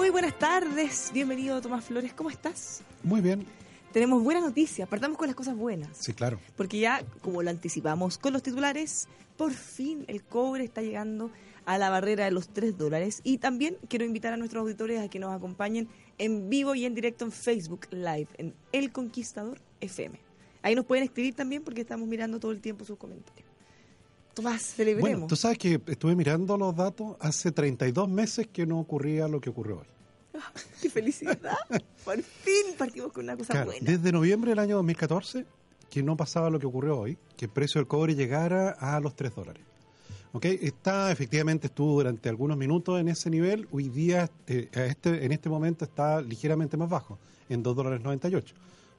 Muy buenas tardes, bienvenido Tomás Flores, ¿cómo estás? Muy bien. Tenemos buenas noticias, partamos con las cosas buenas. Sí, claro. Porque ya, como lo anticipamos con los titulares, por fin el cobre está llegando a la barrera de los 3 dólares. Y también quiero invitar a nuestros auditores a que nos acompañen en vivo y en directo en Facebook Live, en El Conquistador FM. Ahí nos pueden escribir también porque estamos mirando todo el tiempo sus comentarios. Tomás, celebremos. Bueno, tú sabes que estuve mirando los datos hace 32 meses que no ocurría lo que ocurrió hoy. ¡Qué felicidad! Por fin partimos con una cosa Claro, buena. desde noviembre del año 2014 que no pasaba lo que ocurrió hoy, que el precio del cobre llegara a los 3 dólares. ¿Ok? Está, efectivamente, estuvo durante algunos minutos en ese nivel. Hoy día, a este, en este momento, está ligeramente más bajo, en 2 dólares 98.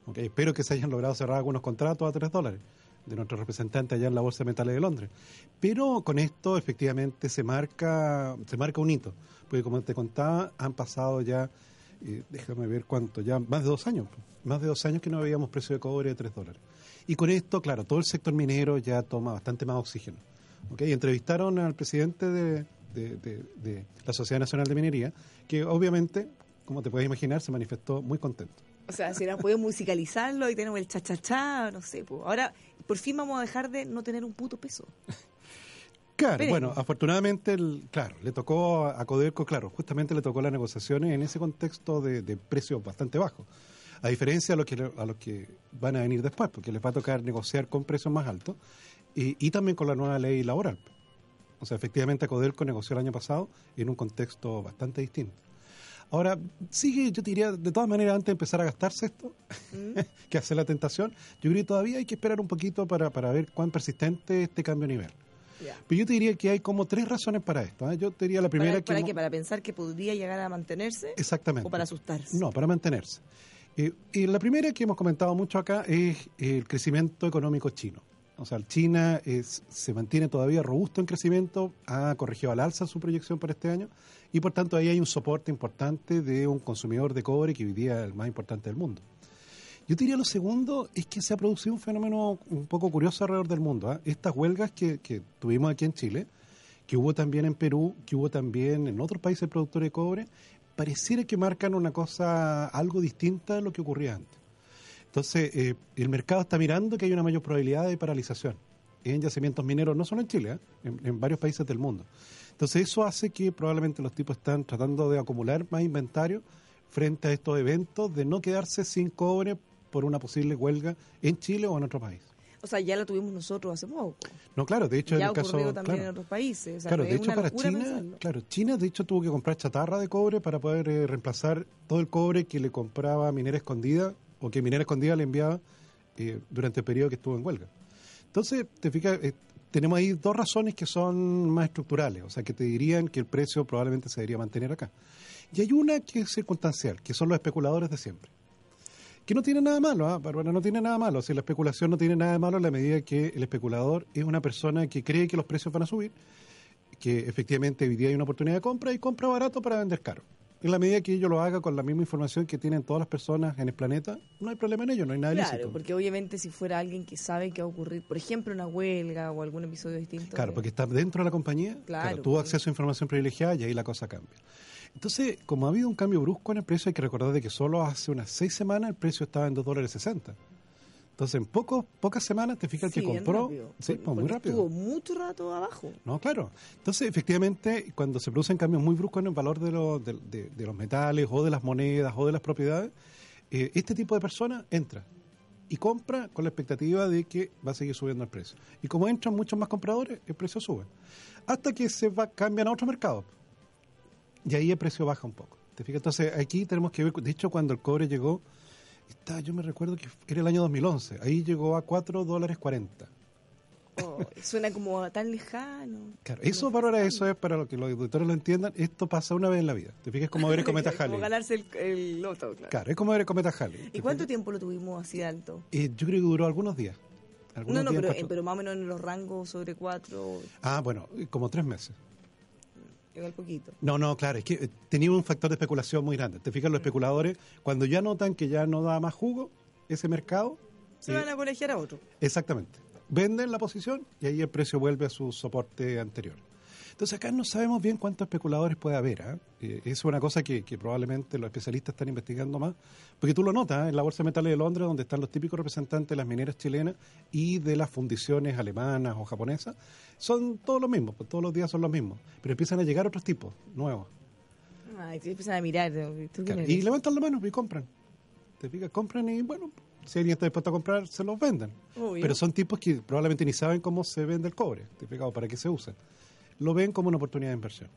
¿Ok? Espero que se hayan logrado cerrar algunos contratos a 3 dólares de nuestro representante allá en la Bolsa de Metales de Londres. Pero con esto, efectivamente, se marca, se marca un hito. Porque, como te contaba, han pasado ya, eh, déjame ver cuánto, ya más de dos años. Más de dos años que no veíamos precio de cobre de 3 dólares. Y con esto, claro, todo el sector minero ya toma bastante más oxígeno. ¿ok? Y entrevistaron al presidente de, de- la Sociedad Nacional de Minería, que obviamente, como te puedes imaginar, se manifestó muy contento. O sea, si ahora podemos musicalizarlo y tenemos el cha-cha-cha, no sé. pues. Ahora, por fin vamos a dejar de no tener un puto peso. Claro, bueno, afortunadamente, el, claro, le tocó a a Codelco, claro, justamente le tocó las negociaciones en ese contexto de, de precios bastante bajos. A diferencia a los que a los que van a venir después, porque les va a tocar negociar con precios más altos y, y también con la nueva ley laboral. O sea, efectivamente, Codelco negoció el año pasado en un contexto bastante distinto. Ahora, sigue, yo te diría, de todas maneras, antes de empezar a gastarse esto, que hace la tentación, yo creo que todavía hay que esperar un poquito para, para ver cuán persistente es este cambio de nivel. Pero yo te diría que hay como tres razones para esto. ¿eh? Yo te diría la primera ¿Para, que... para pensar que podría llegar a mantenerse? Exactamente. ¿O para asustarse? No, para mantenerse. Eh, y la primera que hemos comentado mucho acá es el crecimiento económico chino. O sea, China es, se mantiene todavía robusto en crecimiento, ha corregido al alza su proyección para este año y por tanto ahí hay un soporte importante de un consumidor de cobre que hoy día es el más importante del mundo. Yo diría lo segundo es que se ha producido un fenómeno un poco curioso alrededor del mundo. ¿ah? Estas huelgas que, tuvimos aquí en Chile, que hubo también en Perú, que hubo también en otros países productores de cobre, pareciera que marcan una cosa algo distinta de lo que ocurría antes. Entonces, eh, el mercado está mirando que hay una mayor probabilidad de paralización en yacimientos mineros, no solo en Chile, ¿eh? en varios países del mundo. Entonces, eso hace que probablemente los tipos están tratando de acumular más inventario frente a estos eventos de no quedarse sin cobre por una posible huelga en Chile o en otro país. O sea, ya lo tuvimos nosotros hace poco. No, claro, de hecho, ya en el caso. también claro. en otros países. O sea, Claro, de hecho para China, pensarlo. claro, China de hecho tuvo que comprar chatarra de cobre para poder eh, reemplazar todo el cobre que le compraba Minera Escondida o que Minera Escondida le enviaba eh, durante el periodo que estuvo en huelga. Entonces, te fijas, eh, tenemos ahí dos razones que son más estructurales, o sea, que te dirían que el precio probablemente se debería mantener acá. Y hay una que es circunstancial, que son los especuladores de siempre. Que no tiene nada malo, ¿ah? Bárbara, no tiene nada malo. Si la especulación no tiene nada de malo en la medida que el especulador es una persona que cree que los precios van a subir, que efectivamente hoy día hay una oportunidad de compra y compra barato para vender caro. En la medida que yo lo haga con la misma información que tienen todas las personas en el planeta, no hay problema en ello, no hay nada Claro, ilícito. porque obviamente si fuera alguien que sabe que va a ocurrir, por ejemplo, una huelga o algún episodio distinto. Claro, de- porque está dentro de la compañía, Claro, claro, tuvo porque- acceso a información privilegiada y ahí la cosa cambia. Entonces, como ha habido un cambio brusco en el precio, hay que recordar de que solo hace unas seis semanas el precio estaba en 2 dólares 60. Entonces, en pocos, pocas semanas te fijas Sí, que compró. rápido. Sí, pues muy rápido. Estuvo mucho rato abajo. No, claro. Entonces, efectivamente, cuando se producen cambios muy bruscos en el valor de, de- de los metales o de las monedas o de las propiedades, eh, este tipo de personas entra y compra con la expectativa de que va a seguir subiendo el precio. Y como entran muchos más compradores, el precio sube. Hasta que se va, cambian a otro mercado. Y ahí el precio baja un poco. ¿Te fijas? Entonces, aquí tenemos que ver, de hecho, cuando el cobre llegó, está, yo me recuerdo que era el año 2011, ahí llegó a 4 dólares 40. Oh, suena como tan lejano. Claro, eso, Bárbara, eso es para lo que los auditores lo entiendan, esto pasa una vez en la vida. Te fijas como ver el cometa Como Halley. ganarse el, el loto, claro. Claro, es como ver el cometa Halley. ¿Y cuánto tiempo lo tuvimos así alto? Eh, yo creo que duró algunos días. No, Algunos no, días, pero, cuatro- pero más o menos en los rangos sobre cuatro, Ah, bueno, eh, como tres meses. Igual poquito. No, no, claro, es que eh, tenía un factor de especulación muy grande. Te fijas, los especuladores, cuando ya notan que ya no da más jugo ese mercado, Se eh, van a colegiar a otro. Exactamente. Venden la posición y ahí el precio vuelve a su soporte anterior. Entonces acá no sabemos bien cuántos especuladores puede haber. ¿ah? Eh, es una cosa que, que, probablemente los especialistas están investigando más, porque tú lo notas ¿eh? en la Bolsa de Metales de Londres, donde están los típicos representantes de las mineras chilenas y de las fundiciones alemanas o japonesas, son todos los mismos, pues todos los días son los mismos, pero empiezan a llegar otros tipos, nuevos. Ay, empiezan a mirar. Claro, y levantan la mano y compran. Te fijas, compran y bueno, si alguien está dispuesto a comprar, se los venden. Obvio. Pero son tipos que probablemente ni saben cómo se vende el cobre, ¿te fijas? o para qué se usa lo ven como una oportunidad de inversión.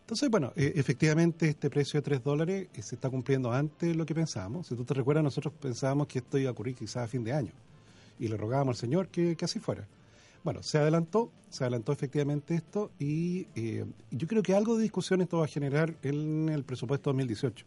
Entonces, bueno, eh, efectivamente este precio de 3 dólares eh, se está cumpliendo antes de lo que pensábamos. Si tú te recuerdas, nosotros pensábamos que esto iba a ocurrir quizás a fin de año y le rogábamos al Señor que, que así fuera. Bueno, se adelantó, se adelantó efectivamente esto y eh, yo creo que algo de discusión esto va a generar en el presupuesto 2018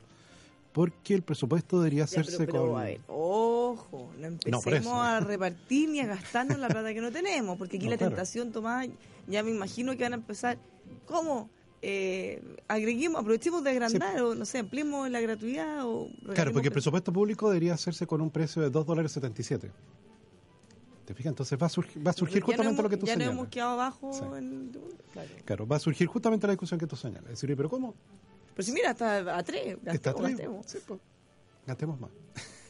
porque el presupuesto debería hacerse ya, pero, pero, con... A ver, ojo, no empecemos no, a repartir ni a gastarnos la plata que no tenemos, porque aquí No, la claro. tentación, Tomás, ya me imagino que van a empezar, ¿cómo? Eh, agreguemos, aprovechemos de agrandar o no sé, ampliemos la gratuidad o... Claro, porque el presupuesto público debería hacerse con un precio de 2 dólares 77. ¿Te fijas? Entonces va a surgir, va a surgir ya no justamente hemos- lo que tú Ya señalas. nos hemos quedado abajo Sí. en... Claro. Claro, va a surgir justamente la discusión que tú señalas. Es decir, ¿pero cómo? Pero si mira, está a tres, Está gastemos, atrás. gastemos. Sí, pues. Gastemos más.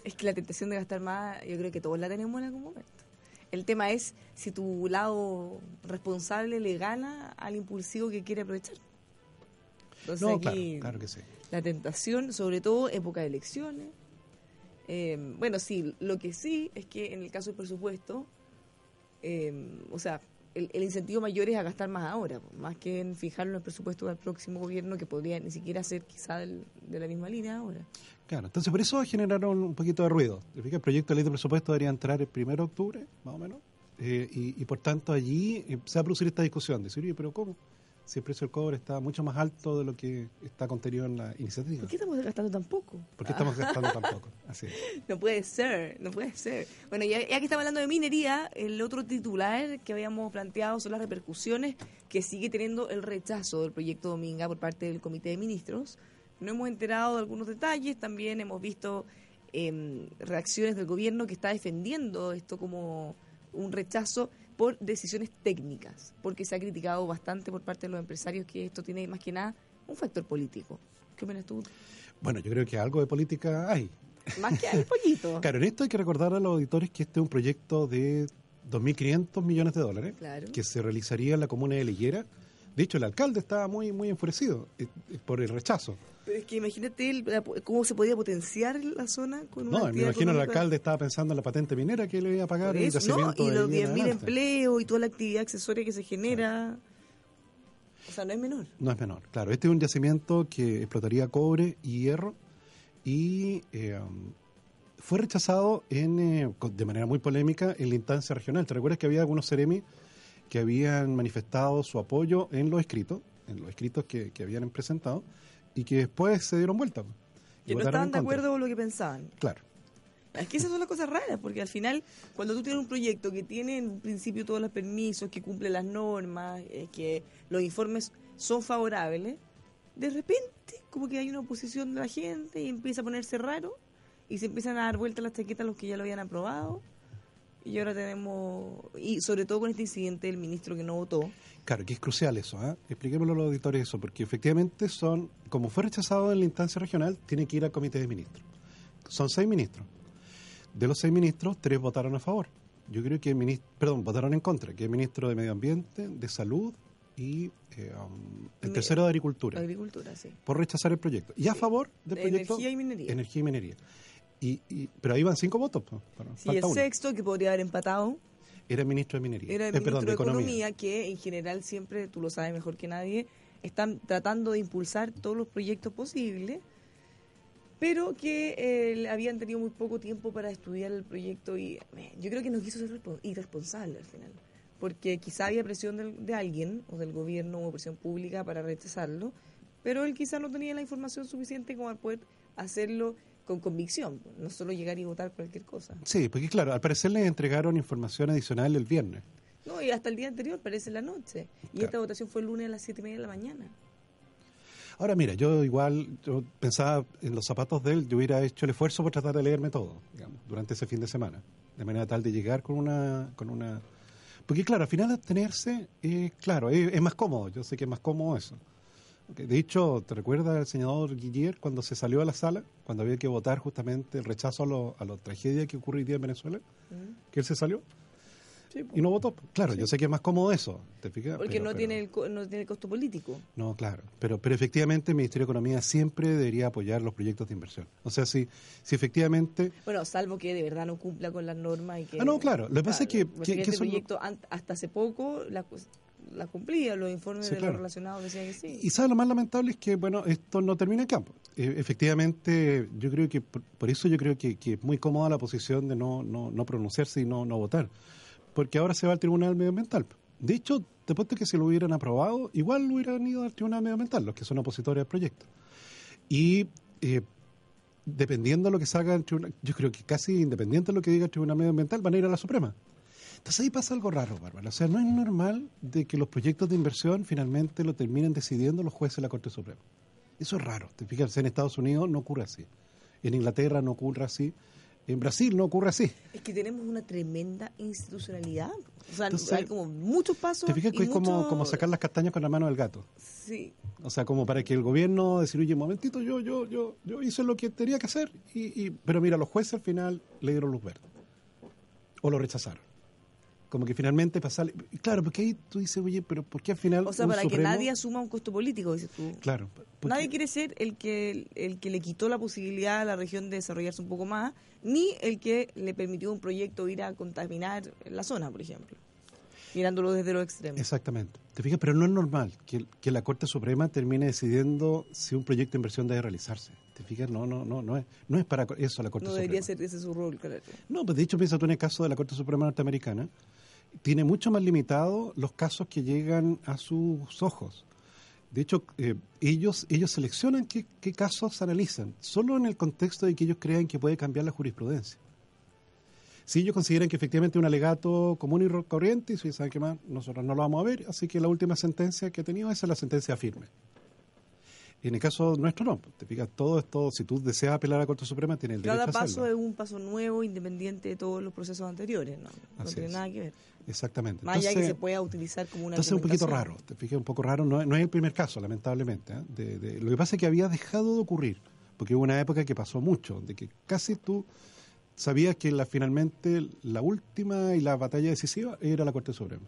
Es que la tentación de gastar más, yo creo que todos la tenemos en algún momento. El tema es si tu lado responsable le gana al impulsivo que quiere aprovechar. Entonces No, claro, aquí claro que sí. la tentación, sobre todo época de elecciones. Eh, bueno, sí, lo que sí es que en el caso del presupuesto, eh, o sea, el, el incentivo mayor es a gastar más ahora, más que en fijarlo en el presupuesto del próximo gobierno, que podría ni siquiera ser quizá del- de la misma línea ahora. Claro, entonces por eso generaron un poquito de ruido. El proyecto de ley de presupuesto debería entrar el 1 de octubre, más o menos. Eh, y, por tanto allí eh, se va a producir esta discusión. Decir, pero ¿cómo? Si el precio del cobre está mucho más alto de lo que está contenido en la iniciativa. ¿Por qué estamos gastando tan poco? ¿Por qué estamos gastando tan poco? Así es. No puede ser, no puede ser. Bueno, ya, ya que estamos hablando de minería, el otro titular que habíamos planteado son las repercusiones que sigue teniendo el rechazo del proyecto Dominga por parte del Comité de Ministros. No hemos enterado de algunos detalles, también hemos visto em, reacciones del gobierno que está defendiendo esto como un rechazo por decisiones técnicas, porque se ha criticado bastante por parte de los empresarios que esto tiene más que nada un factor político. ¿Qué opinas tú? Bueno, yo creo que algo de política hay. Más que al pollito. Claro, en esto hay que recordar a los auditores que este es un proyecto de 2.500 millones de dólares Claro. que se realizaría en la comuna de Liguera. De hecho, el alcalde estaba muy muy enfurecido eh, eh, por el rechazo. Pero es que imagínate el- cómo se podía potenciar la zona con una No, me imagino el alcalde estaba pensando en la patente minera que le iba a pagar Por el eso, ¿no? Y los ahí en 10.000 adelante. empleos y toda la actividad accesoria que se genera. O sea, no es menor. No es menor, claro. Este es un yacimiento que explotaría cobre y hierro y eh, fue rechazado en, eh, de manera muy polémica en la instancia regional. ¿Te recuerdas que había algunos seremi que habían manifestado su apoyo en los escritos, en los escritos que, que habían presentado y que después se dieron vuelta? Que no votaron estaban de acuerdo con lo que pensaban. Claro. Es que esas son las cosas raras, porque al final, cuando tú tienes un proyecto que tiene en principio todos los permisos, que cumple las normas, eh, que los informes son favorables, de repente como que hay una oposición de la gente y empieza a ponerse raro y se empiezan a dar vueltas las chaquetas a los que ya lo habían aprobado. Y ahora tenemos, y sobre todo con este incidente del ministro que no votó, Claro, que es crucial eso, ¿ah? Expliquémoslo a los auditores eso, porque efectivamente son, como fue rechazado en la instancia regional, tiene que ir al comité de ministros. Son seis ministros. De los seis ministros, tres votaron a favor. Yo creo que el ministro, perdón, votaron en contra, que el ministro de Medio Ambiente, de Salud y eh, um, el tercero de Agricultura, agricultura, sí. por rechazar el proyecto. Y a Sí. favor del De proyecto energía y minería. Energía y minería. Y, y- pero ahí van cinco votos. bueno, Sí, el uno. sexto, que podría haber empatado, Era el ministro de Minería. era el Eh, ministro perdón, de Economía, que en general siempre, tú lo sabes mejor que nadie, están tratando de impulsar todos los proyectos posibles, pero que eh, habían tenido muy poco tiempo para estudiar el proyecto y eh, yo creo que nos quiso ser respo- irresponsable al final, porque quizá había presión del- de alguien o del gobierno o presión pública para rechazarlo, pero él quizá no tenía la información suficiente como para poder hacerlo con convicción, no solo llegar y votar cualquier cosa. Sí, porque claro, al parecer les entregaron información adicional el viernes. No, y hasta el día anterior, parece la noche. Y esta votación fue el lunes a las siete y media de la mañana. Ahora mira, yo igual, yo pensaba en los zapatos de él, yo hubiera hecho el esfuerzo por tratar de leerme todo, digamos, durante ese fin de semana, de manera tal de llegar con una, con una Porque claro, al final abstenerse, eh, claro, es, es más cómodo, yo sé que es más cómodo eso. De hecho, ¿te recuerdas el senador Guillier cuando se salió a la sala, cuando había que votar justamente el rechazo a, lo, a la tragedia que ocurriría en Venezuela? Que él se salió Sí, y no votó. Claro, yo sé que es más cómodo eso, ¿te fijas? Porque Pero- no, pero- tiene el, no tiene el costo político. No, claro. Pero, pero efectivamente el Ministerio de Economía siempre debería apoyar los proyectos de inversión. O sea, si, si efectivamente... Bueno, salvo que de verdad no cumpla con las normas y que... Ah, no, claro. Lo que pasa es que- que- que este proyecto hasta hace poco la, la cumplía, los informes Sí, de claro. los relacionados decían que sí. Y sabe lo más lamentable es que, bueno, esto no termina en campo. Eh, efectivamente, yo creo que, por, por eso yo creo que, que es muy cómoda la posición de no, no, no pronunciarse y no, no votar. Porque ahora se va al Tribunal Medioambiental. De hecho, te que si lo hubieran aprobado, igual hubieran ido al Tribunal Medioambiental, los que son opositores al proyecto. Y eh, dependiendo de lo que salga del tribunal, yo creo que casi independiente de lo que diga el Tribunal Medioambiental, van a ir a la Suprema. Entonces ahí pasa algo raro, Bárbara. O sea, no es normal de que los proyectos de inversión finalmente lo terminen decidiendo los jueces de la Corte Suprema. Eso es raro. Te fijas, en Estados Unidos no ocurre así. En Inglaterra no ocurre así. En Brasil no ocurre así. Es que tenemos una tremenda institucionalidad. O sea, Entonces, hay como muchos pasos. Te fijas que es como, como sacar las castañas con la mano del gato. Sí, O sea, como para que el gobierno decir, oye, un momentito, yo, yo, yo, yo hice lo que tenía que hacer, y, y- pero mira, los jueces al final le dieron luz verde. O lo rechazaron. Como que finalmente pasar. Claro, porque ahí tú dices, oye, pero ¿por qué al final. o sea, para que nadie asuma un costo político, dices tú. Claro. porque- Nadie quiere ser el que, el que le quitó la posibilidad a la región de desarrollarse un poco más, ni el que le permitió un proyecto ir a contaminar la zona, por ejemplo, mirándolo desde los extremos. Exactamente. ¿Te fijas? Pero no es normal que, que la Corte Suprema termine decidiendo si un proyecto de inversión debe realizarse. ¿Te fijas? No, no, no, no es, no es para eso la Corte No Suprema. debería ser ese su rol, claro. No, pues de hecho, piensa tú en el caso de la Corte Suprema Norteamericana, tiene mucho más limitado los casos que llegan a sus ojos. De hecho, eh, ellos, ellos seleccionan qué, qué casos analizan, solo en el contexto de que ellos crean que puede cambiar la jurisprudencia. Si ellos consideran que efectivamente un alegato común y corriente, y si saben qué más, nosotros no lo vamos a ver, así que la última sentencia que he tenido esa es la sentencia firme. En el caso nuestro no, te fijas, todo esto, si tú deseas apelar a la Corte Suprema, tienes el derecho Cada a hacerlo. paso es un paso nuevo, independiente de todos los procesos anteriores, ¿no? No Así tiene es. nada que ver. Exactamente. Más allá de que Entonces- se pueda utilizar como una Entonces es un poquito raro, te fijas, un poco raro, no, no es el primer caso, lamentablemente. ¿eh? De- de- lo que pasa es que había dejado de ocurrir, porque hubo una época que pasó mucho, de que casi tú sabías que la, finalmente la última y la batalla decisiva era la Corte Suprema.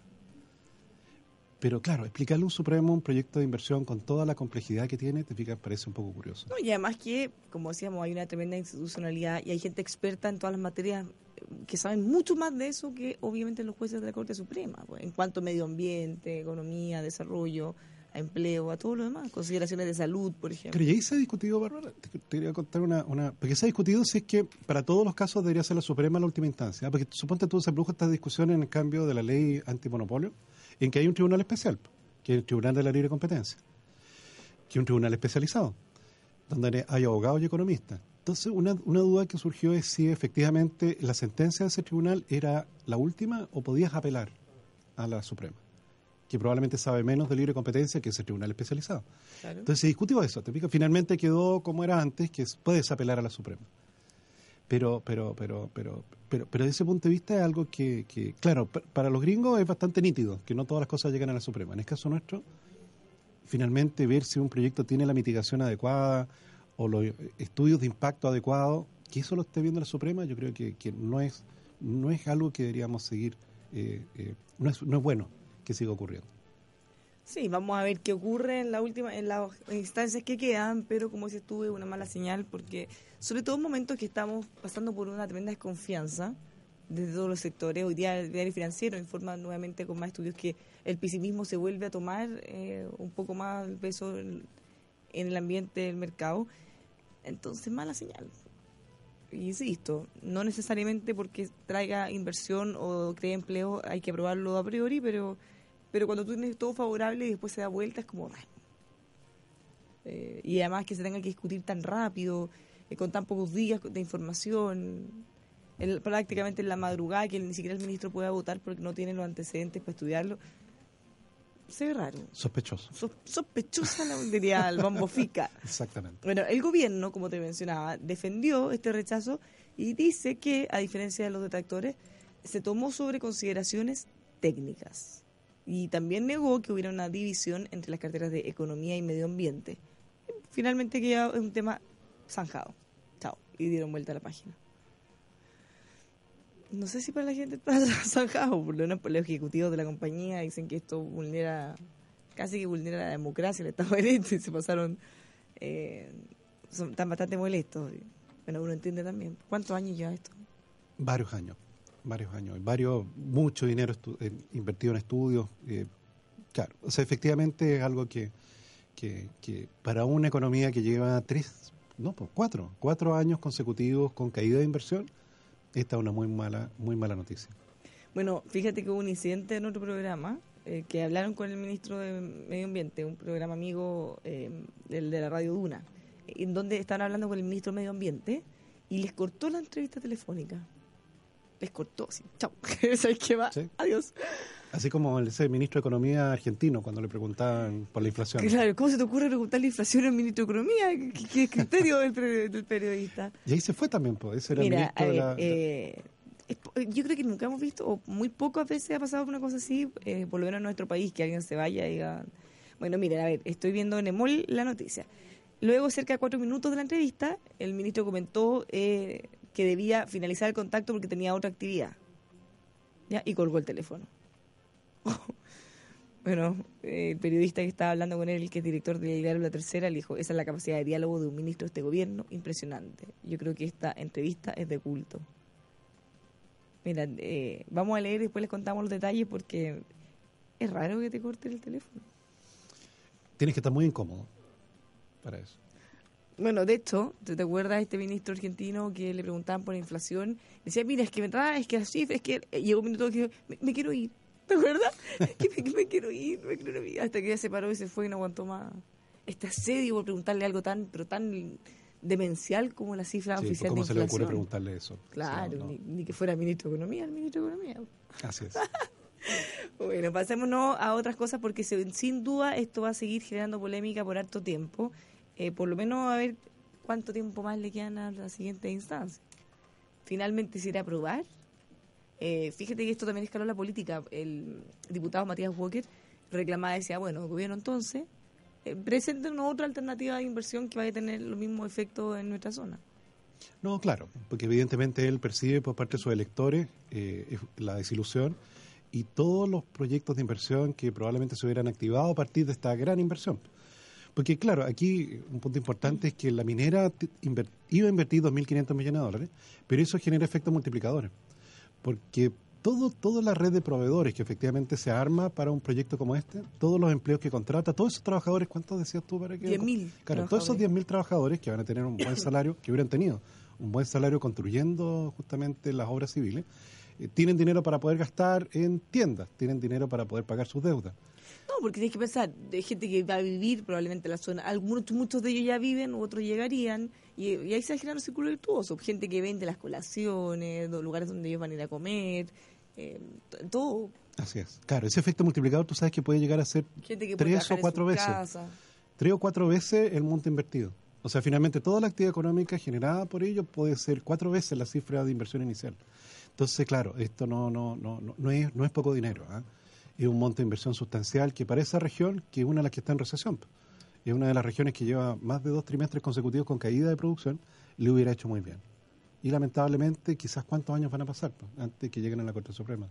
Pero claro, explicarle a un Supremo un proyecto de inversión con toda la complejidad que tiene, te fijas, parece un poco curioso. No, y además que, como decíamos, hay una tremenda institucionalidad y hay gente experta en todas las materias eh, que saben mucho más de eso que obviamente los jueces de la Corte Suprema, pues, en cuanto a medio ambiente, economía, desarrollo, a empleo, a todo lo demás, consideraciones de salud, por ejemplo. Pero ya ahí se ha discutido, Bárbara, te, te quería contar una, una... Porque se ha discutido si es que para todos los casos debería ser la Suprema la última instancia. ¿ah? Porque suponte tú se produjo esta discusión en el cambio de la ley antimonopolio, en que hay un tribunal especial, que es el Tribunal de la Libre Competencia, que es un tribunal especializado, donde hay abogados y economistas. Entonces, una, una duda que surgió es si efectivamente la sentencia de ese tribunal era la última o podías apelar a la Suprema, que probablemente sabe menos de libre competencia que ese tribunal especializado. Claro. Entonces se discutió eso, finalmente quedó como era antes, que es- puedes apelar a la Suprema. Pero, pero, pero, pero, pero, pero desde ese punto de vista es algo que, que, claro, pa- para los gringos es bastante nítido, que no todas las cosas llegan a la Suprema. En el caso nuestro, finalmente ver si un proyecto tiene la mitigación adecuada o los estudios de impacto adecuados, que eso lo esté viendo la Suprema, yo creo que, que no es no es algo que deberíamos seguir, eh, eh, no, es, no es bueno que siga ocurriendo. Sí, vamos a ver qué ocurre en la última, en las instancias que quedan, pero como dices tú, es una mala señal porque, sobre todo en momentos que estamos pasando por una tremenda desconfianza desde todos los sectores. Hoy día el diario financiero informa nuevamente con más estudios que el pesimismo se vuelve a tomar eh, un poco más el peso en, el ambiente del mercado. Entonces, mala señal. Insisto, no necesariamente porque traiga inversión o cree empleo hay que aprobarlo a priori, pero pero cuando tú tienes todo favorable y después se da vuelta es como. Eh, y además que se tenga que discutir tan rápido eh, con tan pocos días de información en- prácticamente en la madrugada que ni siquiera el ministro pueda votar porque no tiene los antecedentes para estudiarlo se ve raro Sospechoso. So- sospechosa la diría el bombo fica Exactamente. bueno, el gobierno, como te mencionaba, defendió este rechazo y dice que, a diferencia de los detractores, se tomó sobre consideraciones técnicas. Y también negó que hubiera una división entre las carteras de economía y medio ambiente. Finalmente queda un tema zanjado. Chao. Y dieron vuelta a la página. No sé si para la gente está zanjado, por lo menos por los ejecutivos de la compañía dicen que esto vulnera, casi que vulnera la democracia, el Estado de Derecho, y se pasaron, eh, son, están bastante molestos. Bueno, uno entiende también. ¿Cuántos años ya esto? Varios años, varios años, varios, mucho dinero invertido en estudios. Eh, claro, o sea, efectivamente es algo que, que, que, para una economía que lleva tres, no, pues cuatro, cuatro años consecutivos con caída de inversión, esta es una muy mala, muy mala noticia. Bueno, fíjate que hubo un incidente en otro programa eh, que hablaron con el ministro de Medio Ambiente, un programa amigo eh, del de la radio Duna, en donde estaban hablando con el ministro de Medio Ambiente y les cortó la entrevista telefónica. Les cortó, así, chao, ¿sabes qué va? Adiós. Así como el ministro de Economía argentino cuando le preguntaban por la inflación. Claro, ¿cómo se te ocurre preguntar la inflación al ministro de Economía? ¿Qué, criterio del, periodista? Y ahí se fue también, pues. Ese era el ministro de la, eh, yo creo que nunca hemos visto, o muy pocas veces ha pasado una cosa así, eh, por lo menos en nuestro país, que alguien se vaya y diga. Bueno, mire, a ver, estoy viendo en EMOL la noticia. Luego, cerca de cuatro minutos de la entrevista, el ministro comentó eh, que debía finalizar el contacto porque tenía otra actividad. Y colgó el teléfono. bueno, el periodista que estaba hablando con él, que es director del diario La Tercera, le dijo, esa es la capacidad de diálogo de un ministro de este gobierno, impresionante. Yo creo que esta entrevista es de culto. Mira, eh, vamos a leer y después les contamos los detalles porque es raro que te corte el teléfono. Tienes que estar muy incómodo para eso. Bueno, de hecho, ¿te, acuerdas de este ministro argentino que le preguntaban por la inflación? Decía, mira, es que me trae, es que así, es que llegó un minuto que me quiero ir. ¿Te acuerdas? que me, quiero ir, me quiero ir. Hasta que ya se paró y se fue y no aguantó más. Este asedio por preguntarle algo tan, pero tan demencial como la cifra sí, oficial ¿Cómo se le ocurre preguntarle eso? Claro, ni, que fuera ministro de Economía, el ministro de Economía. Así es. bueno, pasémonos a otras cosas porque sin duda esto va a seguir generando polémica por harto tiempo. Eh, por lo menos a ver cuánto tiempo más le quedan a la siguiente instancia. Finalmente se irá aprobar eh, fíjate que esto también escaló la política. El diputado Matías Walker reclamaba, decía, bueno, gobierno entonces eh, presente una otra alternativa de inversión que vaya a tener los mismos efectos en nuestra zona. No, claro, porque evidentemente él percibe por parte de sus electores eh, la desilusión y todos los proyectos de inversión que probablemente se hubieran activado a partir de esta gran inversión. Porque claro, aquí un punto importante es que la minera iba a invertir 2.500 millones de dólares, pero eso genera efectos multiplicadores porque todo, toda la red de proveedores que efectivamente se arma para un proyecto como este, todos los empleos que contrata, todos esos trabajadores, ¿cuántos decías tú para que? 10.000. Claro, todos esos 10.000 trabajadores que van a tener un buen salario, que hubieran tenido un buen salario construyendo justamente las obras civiles, eh, tienen dinero para poder gastar en tiendas, tienen dinero para poder pagar sus deudas. No, porque tienes que pensar, de gente que va a vivir probablemente en la zona, algunos, muchos de ellos ya viven, otros llegarían, y, ahí se genera un círculo virtuoso, gente que vende las colaciones, los lugares donde ellos van a ir a comer, eh, todo. Así es. Claro, ese efecto multiplicador tú sabes que puede llegar a ser tres o cuatro veces. Tres o cuatro veces el monto invertido. O sea, finalmente toda la actividad económica generada por ello puede ser cuatro veces la cifra de inversión inicial. Entonces, claro, esto no, no, no, no, es, no es poco dinero. ¿ah? Es un monto de inversión sustancial que para esa región, que es una de las que está en recesión, es una de las regiones que lleva más de dos trimestres consecutivos con caída de producción, le hubiera hecho muy bien. Y lamentablemente, quizás cuántos años van a pasar pues, antes que lleguen a la Corte Suprema.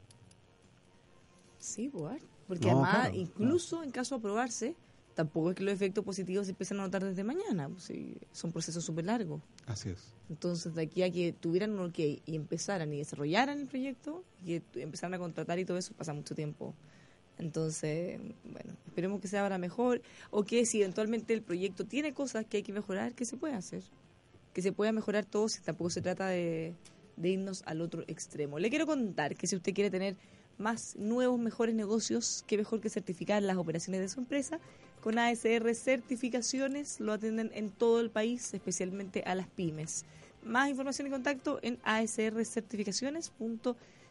Sí, pues, porque además, incluso en caso de aprobarse, tampoco es que los efectos positivos se empiecen a notar desde mañana, pues, son procesos súper largos. Así es. Entonces, de aquí a que tuvieran un ok y empezaran y desarrollaran el proyecto, y que empezaran a contratar y todo eso, pasa mucho tiempo. Entonces, bueno, esperemos que sea ahora mejor o que si eventualmente el proyecto tiene cosas que hay que mejorar, que se pueda hacer. Que se pueda mejorar todo si tampoco se trata de, de irnos al otro extremo. Le quiero contar que si usted quiere tener más nuevos, mejores negocios, qué mejor que certificar las operaciones de su empresa. Con ASR Certificaciones lo atienden en todo el país, especialmente a las pymes. Más información y contacto en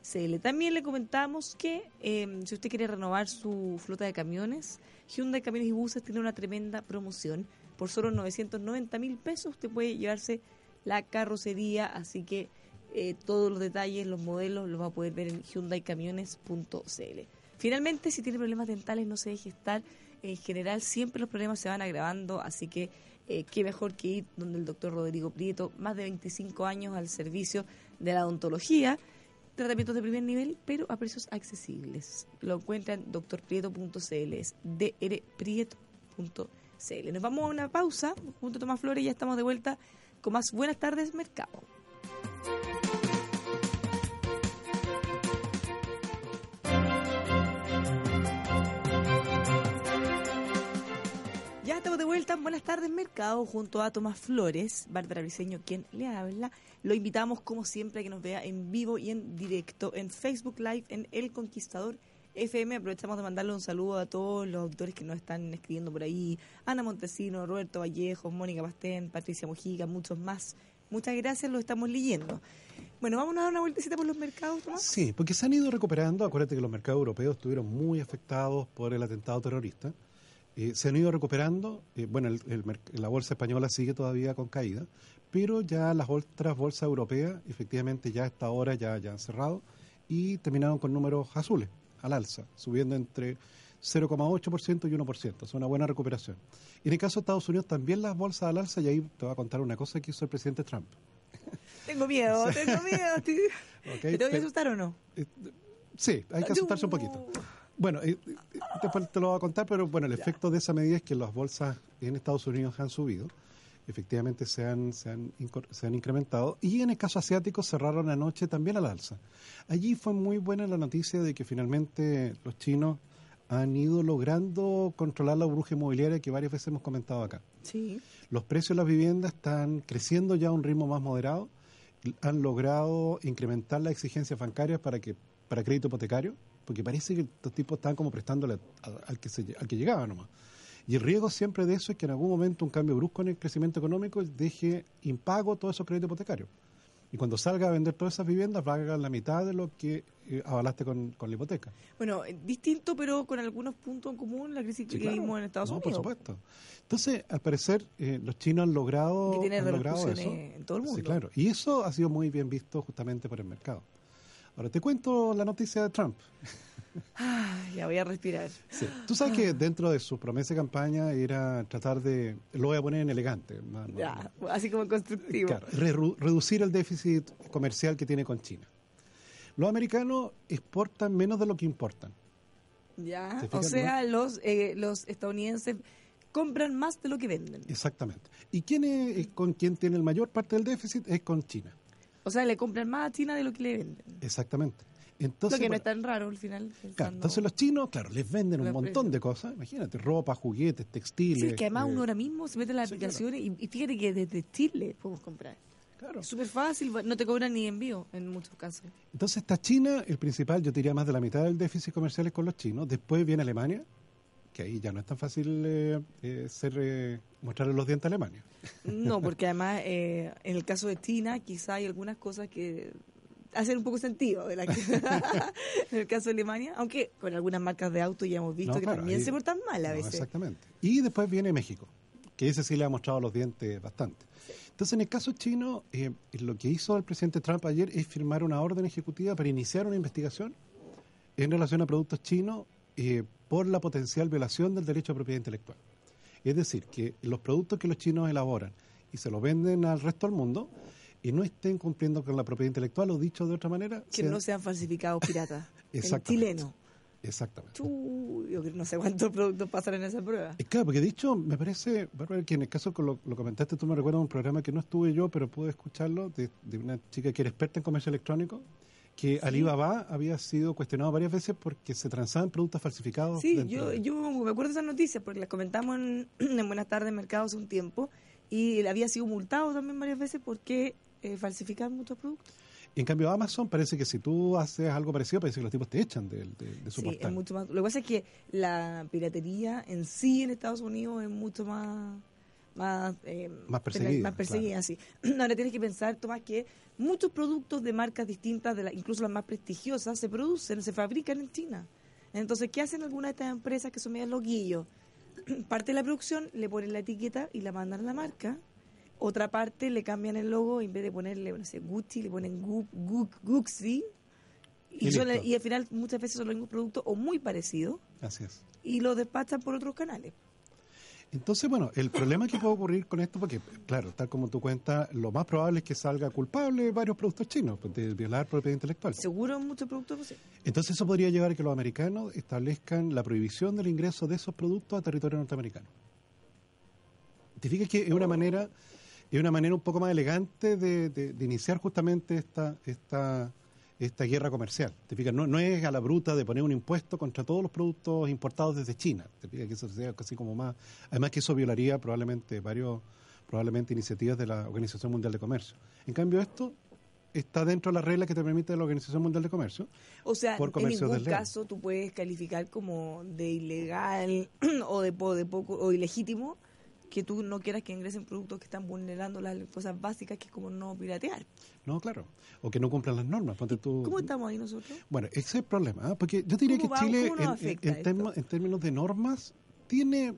asrcertificaciones.cl. También le comentamos que em, si usted quiere renovar su flota de camiones, Hyundai Camiones y Buses tiene una tremenda promoción. Por solo 990 mil pesos usted puede llevarse la carrocería, así que eh, todos los detalles, los modelos, los va a poder ver en hyundaicamiones.cl. Finalmente, si tiene problemas dentales, no se deje estar. En general, siempre los problemas se van agravando, así que eh, qué mejor que ir donde el doctor Rodrigo Prieto, más de 25 años al servicio de la odontología, tratamientos de primer nivel, pero a precios accesibles. Lo encuentran en drprieto.cl, es drprieto.cl. Nos vamos a una pausa, junto a Tomás Flores, ya estamos de vuelta con más Buenas tardes, Mercado. Estamos de vuelta en Buenas tardes Mercado junto a Tomás Flores, Bárbara Briseño, quien le habla. Lo invitamos como siempre a que nos vea en vivo y en directo en Facebook Live en El Conquistador FM. Aprovechamos de mandarle un saludo a todos los auditores que nos están escribiendo por ahí. Ana Montesino, Roberto Vallejo, Mónica Pastén, Patricia Mojica, muchos más. Muchas gracias, lo estamos leyendo. Bueno, vamos a dar una vueltecita por los mercados, Tomás. Sí, porque se han ido recuperando. Acuérdate que los mercados europeos estuvieron muy afectados por el atentado terrorista. Eh, se han ido recuperando. Eh, bueno, el- la bolsa española sigue todavía con caída, pero ya las otras bolsas europeas, efectivamente, ya a esta hora ya, ya han cerrado y terminaron con números azules, al alza, subiendo entre 0,8% y 1%. Es una buena recuperación. Y en el caso de Estados Unidos, también las bolsas al alza, y ahí te voy a contar una cosa que hizo el presidente Trump. Tengo miedo, tengo miedo. ¿Te, ¿ok? ¿te tengo que asustar o no? eh, sí, hay que asustarse un poquito. Bueno, eh, eh, después te lo voy a contar, pero bueno, el efecto de esa medida es que las bolsas en Estados Unidos han subido, efectivamente se han, se han, se han incrementado, y en el caso asiático cerraron anoche también al alza. Allí fue muy buena la noticia de que finalmente los chinos han ido logrando controlar la burbuja inmobiliaria que varias veces hemos comentado acá. Sí. Los precios de las viviendas están creciendo ya a un ritmo más moderado. Han logrado incrementar las exigencias bancarias para que para crédito hipotecario, porque parece que estos tipos están como prestándole al que se, al que llegaba nomás. Y el riesgo siempre de eso es que en algún momento un cambio brusco en el crecimiento económico deje impago todos esos créditos hipotecarios. Y cuando salga a vender todas esas viviendas, valga la mitad de lo que eh, avalaste con, con la hipoteca. Bueno, eh, distinto, pero con algunos puntos en común la crisis Sí, que claro. vimos en Estados No, Unidos. por supuesto. Entonces, al parecer, eh, los chinos han logrado, han logrado eso. en todo el mundo. Sí, claro. Y eso ha sido muy bien visto justamente por el mercado. Ahora, te cuento la noticia de Trump. Ah, ya voy a respirar. Sí. Tú sabes que dentro de su promesa de campaña era tratar de, lo voy a poner en elegante, más- más- Ya, así como constructivo. Claro, reducir el déficit comercial que tiene con China. Los americanos exportan menos de lo que importan. Ya, ¿Te o sea, los, eh, los estadounidenses compran más de lo que venden. Exactamente. ¿Y quién es, con quien tiene el mayor parte del déficit? Es con China. O sea, le compran más a China de lo que le venden. Exactamente. Entonces, lo que no es tan raro al final. Claro, entonces los chinos, claro, les venden un montón precios. de cosas. Imagínate, ropa, juguetes, textiles. Sí, es que además eh, uno ahora mismo se mete en las sí, aplicaciones y, y fíjate que desde Chile podemos comprar. claro. Súper fácil, no te cobran ni envío en muchos casos. Entonces está China, el principal, yo diría más de la mitad del déficit comercial es con los chinos. Después viene Alemania, que ahí ya no es tan fácil eh, eh, ser, eh, mostrarle los dientes a Alemania. No, porque además eh, en el caso de China quizá hay algunas cosas que hacen un poco sentido de la que- en el caso de Alemania, aunque con algunas marcas de auto ya hemos visto No, que claro, también ahí- se portan mal a No, veces. exactamente. Y después viene México, que ese sí le ha mostrado los dientes bastante. Entonces, en el caso chino, eh, lo que hizo el presidente Trump ayer es firmar una orden ejecutiva para iniciar una investigación en relación a productos chinos eh, por la potencial violación del derecho a propiedad intelectual. Es decir, que los productos que los chinos elaboran y se los venden al resto del mundo y no estén cumpliendo con la propiedad intelectual o dicho de otra manera, Que sean- no sean falsificados piratas. en chileno. Exactamente. Chu, yo no sé cuántos productos pasan en esa prueba. Eh, Claro, porque de hecho me parece, Bárbara, que en el caso que lo, lo comentaste, tú me recuerdas un programa que no estuve yo, pero pude escucharlo, de, de una chica que era experta en comercio electrónico, que Alibaba había sido cuestionado varias veces porque se transaban productos falsificados. Sí, yo, de- yo me acuerdo de esas noticias porque las comentamos en, en Buenas tardes Mercado hace un tiempo y él había sido multado también varias veces porque eh, falsificaban muchos productos. En cambio, Amazon parece que si tú haces algo parecido, parece que los tipos te echan de, de- de su Sí, es mucho más. Lo que pasa es que la piratería en sí en Estados Unidos es mucho más más, eh, Más perseguida, más perseguida, sí. Ahora tienes que pensar, Tomás, que muchos productos de marcas distintas, de la, incluso las más prestigiosas, se producen, se fabrican en China. Entonces, ¿qué hacen algunas de estas empresas que son medias loquillos? Parte de la producción, le ponen la etiqueta y la mandan a la marca otra parte le cambian el logo, en vez de ponerle, no sé, Gucci, le ponen Gu, Gu, Gucci. Y, Y y al final muchas veces son los mismos productos o muy parecidos Así es. y los despachan por otros canales. Entonces, bueno, el problema que puede ocurrir con esto, porque, claro, tal como tú cuentas, lo más probable es que salga culpable varios productos chinos pues, de violar propiedad intelectual. Seguro muchos productos no sé. Entonces, eso podría llevar a que los americanos establezcan la prohibición del ingreso de esos productos a territorio norteamericano. ¿Te fijas que es una manera, es una manera un poco más elegante de, de- de iniciar justamente esta, esta, esta guerra comercial? ¿Te fijas? No, no es a la bruta de poner un impuesto contra todos los productos importados desde China. ¿Te fijas que eso sea casi como más? Además que eso violaría probablemente varios, probablemente iniciativas de la Organización Mundial de Comercio. En cambio, esto está dentro de las reglas que te permite la Organización Mundial de Comercio. O sea, Por en ningún desleal. caso tú puedes calificar como de ilegal o de, po- de poco o ilegítimo que tú no quieras que ingresen productos que están vulnerando las cosas básicas que es como no piratear. No, claro. O que no cumplan las normas. Ponte tú. ¿Cómo estamos ahí nosotros? Bueno, ese es el problema. ¿ah? Porque yo diría que ¿Cómo va- Chile, en, termo- en términos de normas, tiene,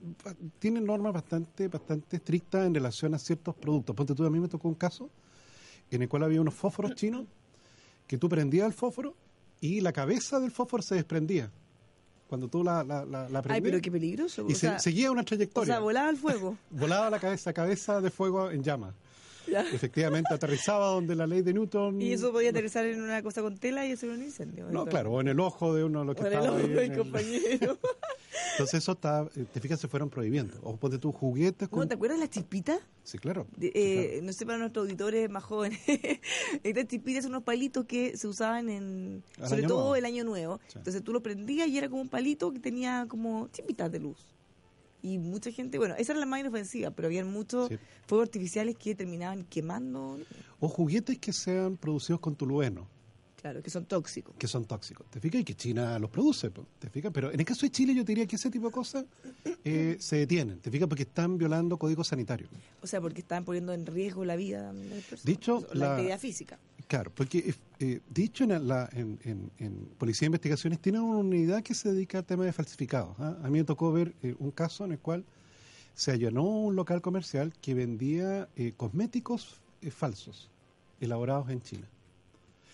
tiene normas bastante, bastante estrictas en relación a ciertos productos. Ponte tú, a mí me tocó un caso en el cual había unos fósforos chinos que tú prendías el fósforo y la cabeza del fósforo se desprendía. Cuando tú la, la, la, la Ay, prendías. pero qué peligroso. y o se- sea, seguía una o trayectoria. sea, volaba al fuego. Volaba la cabeza, cabeza de fuego en llamas. Ya. Efectivamente, aterrizaba donde la ley de Newton. Y eso podía aterrizar en una cosa con tela y hacer un incendio. No, claro, o en el ojo de uno de los que O en el estaba ojo ahí del en el- compañero. Entonces eso está, eh, te fijas, se fueron prohibiendo. O ponte tus juguetes con... ¿No te acuerdas de las chispitas? Sí, claro. De- Sí, eh, claro. No sé para nuestros auditores más jóvenes. Estas chispitas son unos palitos que se usaban en, Al sobre todo nuevo. el año nuevo. Sí. Entonces tú lo prendías y era como un palito que tenía como chispitas de luz. Y mucha gente, bueno, esa era la más inofensiva, pero había muchos Sí. fuegos artificiales que terminaban quemando, O juguetes que sean producidos con tolueno, claro, que son tóxicos. que son tóxicos. ¿Te fijas? Y que China los produce, ¿te fijas? Pero en el caso de Chile yo diría que ese tipo de cosas eh, se detienen, ¿te fijas? Porque están violando códigos sanitarios. O sea, porque estaban poniendo en riesgo la vida de las personas. Dicho la, la- actividad física. Claro, porque eh, dicho en, la, en, en- Policía de Investigaciones, tienen una unidad que se dedica al tema de falsificados. ¿ah? A mí me tocó ver eh, un caso en el cual se allanó un local comercial que vendía eh, cosméticos eh, falsos, elaborados en China.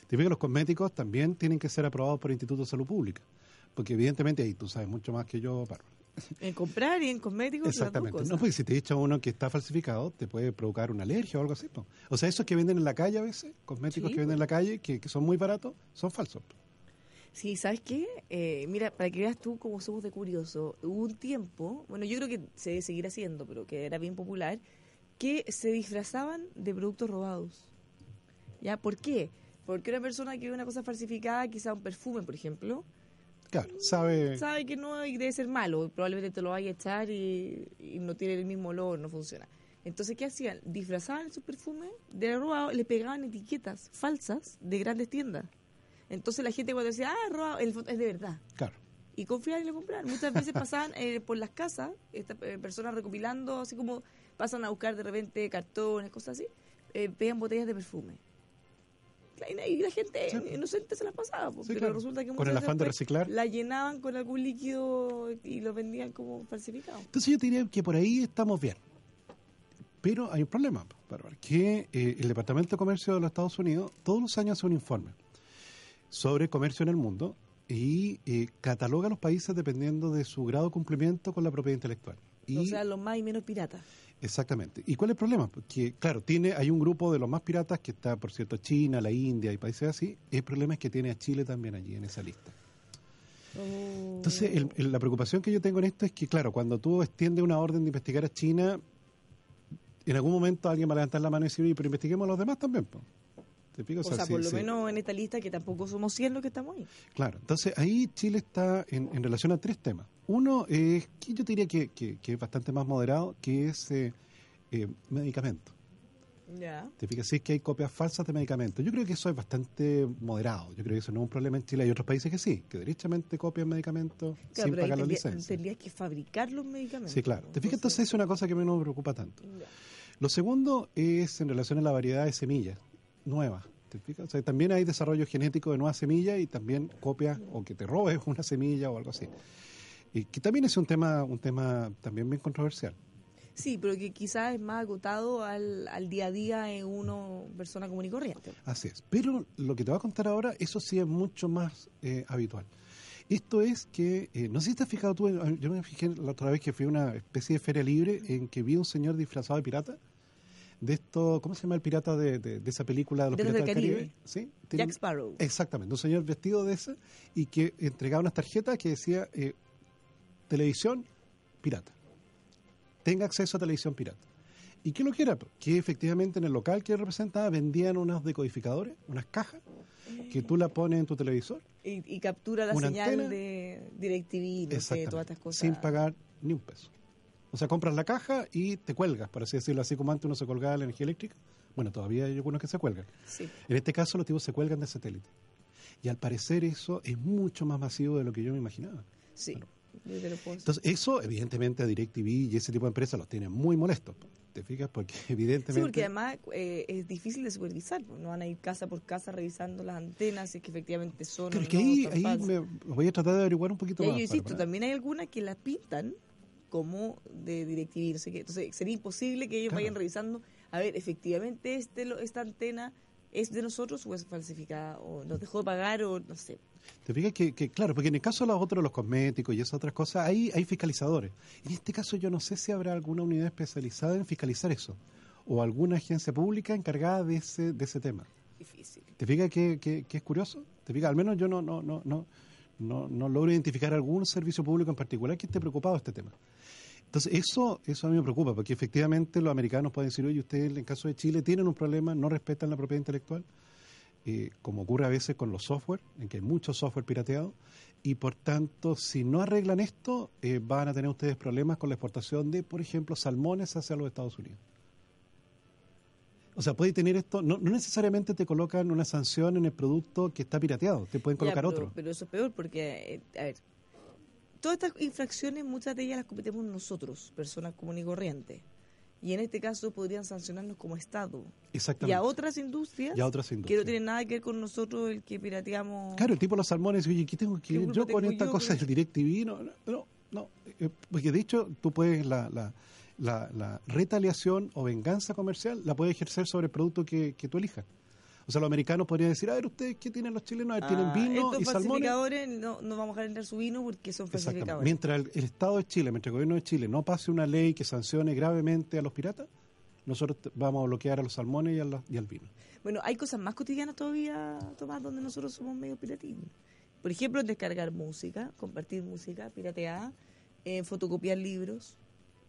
Te que los cosméticos también tienen que ser aprobados por el Instituto de Salud Pública, porque evidentemente ahí tú sabes mucho más que yo, Bárbara. En comprar y en cosméticos. las dos Exactamente. cosas. No, porque si te echa uno que está falsificado, te puede provocar una alergia o algo así. po. O sea, esos que venden en la calle a veces, cosméticos Sí, que venden en la calle, que, que son muy baratos, son falsos. Sí, ¿sabes qué? Eh, mira, para que veas tú cómo somos de curioso, hubo un tiempo, bueno, yo creo que se debe seguir haciendo, pero que era bien popular, que se disfrazaban de productos robados. ¿Ya? ¿Por qué? Porque una persona que ve una cosa falsificada, quizá un perfume, por ejemplo, Claro, sabe. sabe que no y debe ser malo, probablemente te lo vaya a echar y, y no tiene el mismo olor, no funciona. Entonces, ¿qué hacían? Disfrazaban su perfume de robado, le pegaban etiquetas falsas de grandes tiendas. Entonces la gente cuando decía, ah, robado, el es de verdad. Claro. Y confiaban y lo compraban. Muchas veces pasaban eh, por las casas, estas eh, personas recopilando, así como pasan a buscar de repente cartones, cosas así, eh, pegan botellas de perfume. Y la- Y la gente Sí. inocente se las pasaba, pues, Sí, pero claro. resulta que Con muchas el veces afán de después reciclar. La llenaban con algún líquido y lo vendían como falsificado. Entonces yo diría que por ahí estamos bien. Pero hay un problema, que eh, el Departamento de Comercio de los Estados Unidos todos los años hace un informe sobre comercio en el mundo y eh, cataloga a los países dependiendo de su grado de cumplimiento con la propiedad intelectual. Y, O sea, los más y menos piratas. Exactamente. ¿Y cuál es el problema? Porque, claro, tiene, hay un grupo de los más piratas que está, por cierto, China, la India y países así. El problema es que tiene a Chile también allí en esa lista. Entonces, el- el- la preocupación que yo tengo en esto es que, claro, cuando tú extiendes una orden de investigar a China, en algún momento alguien va a levantar la mano y decir, "Oye, pero investiguemos a los demás también. po". ¿Te pico? O sea, sí, por lo sí. menos en esta lista, que tampoco somos 100 los que estamos ahí. Claro, entonces ahí Chile está en, en relación a tres temas. Uno es que yo diría que, que- que es bastante más moderado, que es eh, eh, medicamento. Ya. Te fijas, sí es que hay copias falsas de medicamentos. Yo creo que eso es bastante moderado. Yo creo que eso no es un problema en Chile. Hay otros países que sí, que derechamente copian medicamentos Claro, sin pagar la tendría- licencia. tendrías que fabricar los medicamentos. Sí, claro. Te fijas, entonces es una cosa que a mí no me preocupa tanto. Lo segundo es en relación a la variedad de semillas nuevas. ¿Te fijas? O sea, también hay desarrollo genético de nuevas semillas y también copias o que te robes una semilla o algo así. Y que también es un tema, un tema también bien controversial. Sí, pero que quizás es más agotado al, al día a día en uno persona común y corriente. Así es. Pero lo que te voy a contar ahora, eso sí es mucho más eh, habitual. Esto es que, eh, no sé si te has fijado tú, yo me fijé la otra vez que fui a una especie de feria libre en que vi un señor disfrazado de pirata. De esto, ¿cómo se llama el pirata de, de- de esa película de los piratas del Caribe. Caribe? ¿Sí? Tiene- Jack Sparrow. Exactamente, un señor vestido de esa y que entregaba unas tarjetas que decía eh, televisión pirata. Tenga acceso a televisión pirata. ¿Y qué lo que era? Que efectivamente en el local que representaba vendían unos decodificadores, unas cajas, que tú la pones en tu televisor Y, y captura la señal antena. de DirecTV, no sé, todas estas cosas. sin pagar ni un peso. O sea, compras la caja y te cuelgas, por así decirlo, así como antes uno se colgaba la energía eléctrica. Bueno, todavía hay algunos que se cuelgan. Sí. En este caso, los tipos se cuelgan de satélite. Y al parecer eso es mucho más masivo de lo que yo me imaginaba. Sí. Entonces, eso evidentemente a DirecTV y ese tipo de empresas los tiene muy molestos. ¿Te fijas? Porque evidentemente... Sí, porque además eh, es difícil de supervisar, no van a ir casa por casa revisando las antenas, si es que efectivamente son Claro, o que no, ahí, ahí me voy a tratar de averiguar un poquito Y más. yo para- insisto, para- también hay algunas que las pintan como de DirecTV, no sé qué. Entonces sería imposible que ellos Claro. vayan revisando, a ver, efectivamente este esta antena es de nosotros o es falsificada, o nos dejó de pagar, o no sé. Te fijas que, que, claro, porque en el caso de los otros, los cosméticos y esas otras cosas, ahí hay fiscalizadores. En este caso yo no sé si habrá alguna unidad especializada en fiscalizar eso, o alguna agencia pública encargada de ese, de ese tema. Difícil. ¿Te fijas que, que- que es curioso? ¿Te fijas? Al menos yo no, no, no, no, no, no logro identificar algún servicio público en particular que esté preocupado de este tema. Entonces, eso, eso a mí me preocupa, porque efectivamente los americanos pueden decir, oye, ustedes en caso de Chile tienen un problema, no respetan la propiedad intelectual, eh, como ocurre a veces con los software, en que hay mucho software pirateado, y por tanto, si no arreglan esto, eh, van a tener ustedes problemas con la exportación de, por ejemplo, salmones hacia los Estados Unidos. O sea, puede tener esto, no, no necesariamente te colocan una sanción en el producto que está pirateado, te pueden Ya, colocar pero, otro. Pero eso es peor porque, eh, a ver, todas estas infracciones, muchas de ellas las cometemos nosotros, personas comunes y corrientes. Y en este caso podrían sancionarnos como Estado. Y Exactamente. a otras industrias, Y a otras que no industrias. tienen nada que ver con nosotros, el que pirateamos. Claro, el tipo de los salmones, oye, ¿qué tengo que ¿Qué ver yo con esta yo, cosa del DirecTV? No, no, no, no. Eh, porque de hecho tú puedes, la, la, la, la retaliación o venganza comercial la puedes ejercer sobre el producto que, que tú elijas. O sea, los americanos podrían decir, a ver, ¿ustedes qué tienen los chilenos? A ver, Ah, tienen vino estos y salmones. no, no vamos a entrar su vino porque son falsificadores. Mientras el, el Estado de Chile, mientras el gobierno de Chile no pase una ley que sancione gravemente a los piratas, nosotros vamos a bloquear a los salmones y, a la- y al vino. Bueno, hay cosas más cotidianas todavía, Tomás, donde nosotros somos medio piratín. Por ejemplo, descargar música, compartir música pirateada, eh, fotocopiar libros.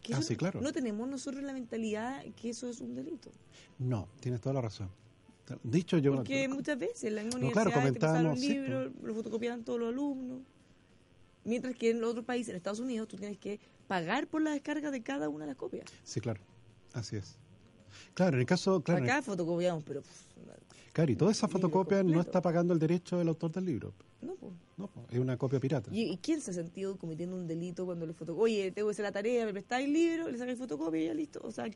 Que Ah, sí, claro. No tenemos nosotros la mentalidad que eso es un delito. No, tienes toda la razón. Dicho yo... Porque muchas veces en la misma No, claro, universidad te pasaron comentábamos, sí, lo fotocopiaban todos los alumnos. Mientras que en los otros países, en Estados Unidos, tú tienes que pagar por la descarga de cada una de las copias. Sí, claro. Así es. Claro, en el caso... Claro, en el- Acá fotocopiamos, pero pff, Claro, y toda esa fotocopia no está pagando el derecho del autor del libro. no, pues. No, po, es una copia pirata. ¿Y, y quién se ha sentido cometiendo un delito cuando le fotocopia? Oye, tengo que hacer la tarea, me prestáis el libro, le sacáis fotocopia y ya listo. O sea,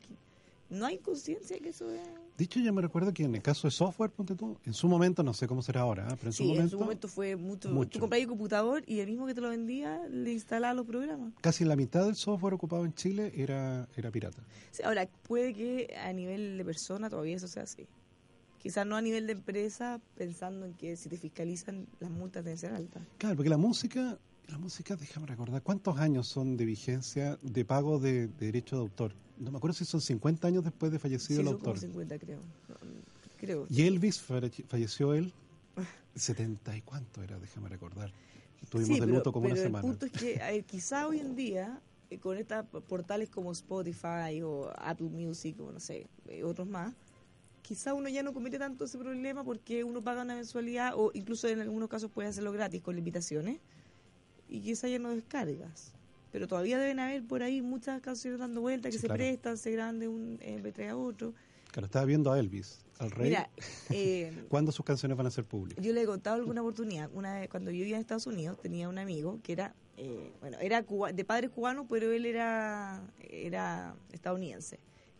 no hay conciencia que eso es... Dicho, yo me recuerdo que en el caso de software, ponte tú, en su momento, no sé cómo será ahora, ¿ah? pero en su Sí, momento, en su momento fue mucho. mucho. Tú comprabas un computador y el mismo que te lo vendía le instalaba los programas. casi la mitad del software ocupado en Chile era, era pirata. Sí, ahora, puede que a nivel de persona todavía eso sea así. Quizás no a nivel de empresa, pensando en que si te fiscalizan, las multas deben ser altas. Claro, porque la música, la música, déjame recordar, ¿cuántos años son de vigencia de pago de, de derecho de autor? No me acuerdo si son 50 años después de Sí, fallecido el son como autor. 50, creo. No, creo. Y Elvis falle- falleció él, 70 y cuánto era, déjame recordar. Estuvimos Sí, de pero- luto como una semana. El punto es que quizá hoy en día, eh, con estos portales como Spotify o Apple Music o no sé, eh, otros más, quizá uno ya no comete tanto ese problema porque uno paga una mensualidad o incluso en algunos casos puede hacerlo gratis con limitaciones y quizá ya no descargas. Pero todavía deben haber por ahí muchas canciones dando vueltas que Sí, se claro. prestan, se graban de un MP3 a otro. Claro, estaba viendo a Elvis, al rey. Mira, eh, ¿Cuándo sus canciones van a ser públicas? yo le he contado alguna oportunidad. Una vez, cuando yo vivía en Estados Unidos, tenía un amigo que era, eh, bueno, era cuba- de padres cubanos, pero él era, era estadounidense.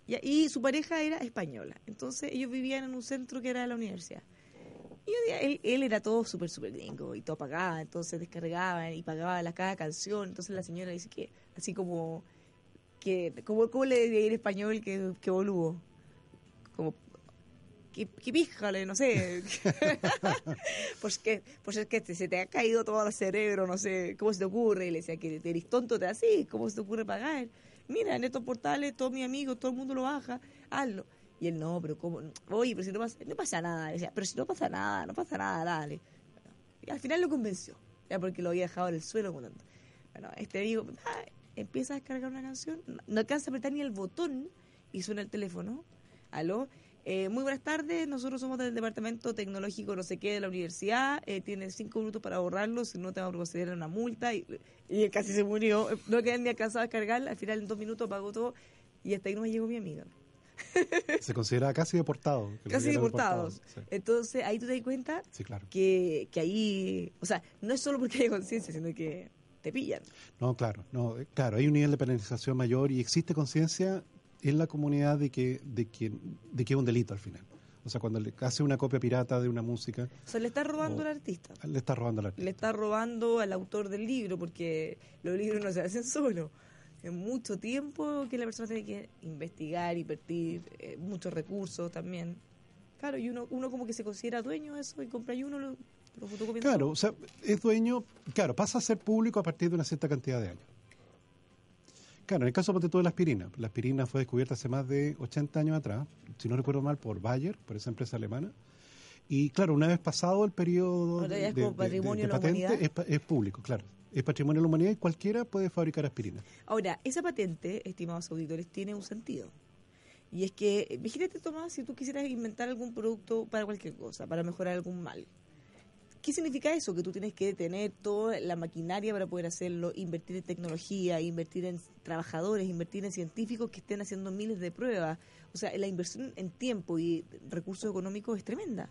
Y, y su pareja era española. Entonces ellos vivían en un centro que era de la universidad. Y un día él, él era todo súper, súper gringo y todo pagaba, entonces descargaba y pagaba la, cada canción. Entonces la señora dice que, así como, que, ¿cómo, cómo le diría en español que, que boludo? Como, que, que píjale, no sé. pues que pues es que te- se te ha caído todo el cerebro, no sé, ¿cómo se te ocurre? Y le decía que eres tonto, te así, ¿cómo se te ocurre pagar? Mira, en estos portales, todos mis amigos, todo el mundo lo baja, hazlo. Y él, no, pero ¿cómo? Oye, pero si no pasa, no pasa nada. Le decía, pero si no pasa nada, no pasa nada, dale. Y al final lo convenció, ya porque lo había dejado en el suelo. Bueno, este amigo ah, empieza a descargar una canción, no, alcanza a apretar ni el botón y suena el teléfono. Aló, eh, muy buenas tardes, nosotros somos del departamento tecnológico no sé qué de la universidad, eh, tienes cinco minutos para borrarlo, si no te vamos a proceder a una multa y, y él casi se murió, no quedan ni alcanzado a descargar, al final en dos minutos pagó todo y hasta ahí no me llegó mi amiga. Se considera casi deportado. Casi deportado, sí. Entonces ahí tú te das cuenta Sí, claro. que, que ahí, o sea, no es solo porque hay conciencia, sino que te pillan. No, claro, no, eh, claro, hay un nivel de penalización mayor y existe conciencia en la comunidad de que, de que, de que es un delito al final. O sea, cuando le hace una copia pirata de una música, O sea, le está robando al artista. le está robando la Le está robando al autor del libro, porque los libros no se hacen solo. Es mucho tiempo que la persona tiene que investigar, invertir, eh, muchos recursos también. Claro, y uno, uno como que se considera dueño de eso y compra y uno lo, lo fotocopia Claro, o sea, es dueño, claro, pasa a ser público a partir de una cierta cantidad de años. Claro, en el caso ponte tú, de la aspirina. La aspirina fue descubierta hace más de 80 años atrás, si no recuerdo mal, por Bayer, por esa empresa alemana. Y claro, una vez pasado el periodo de, de- de- de patente, es público, claro. Es patrimonio de la humanidad y cualquiera puede fabricar aspirina. Ahora, esa patente, estimados auditores, tiene un sentido. Y es que, imagínate, Tomás, si tú quisieras inventar algún producto para cualquier cosa, para mejorar algún mal. ¿Qué significa eso? Que tú tienes que tener toda la maquinaria para poder hacerlo, invertir en tecnología, invertir en trabajadores, invertir en científicos que estén haciendo miles de pruebas. O sea, la inversión en tiempo y recursos económicos es tremenda.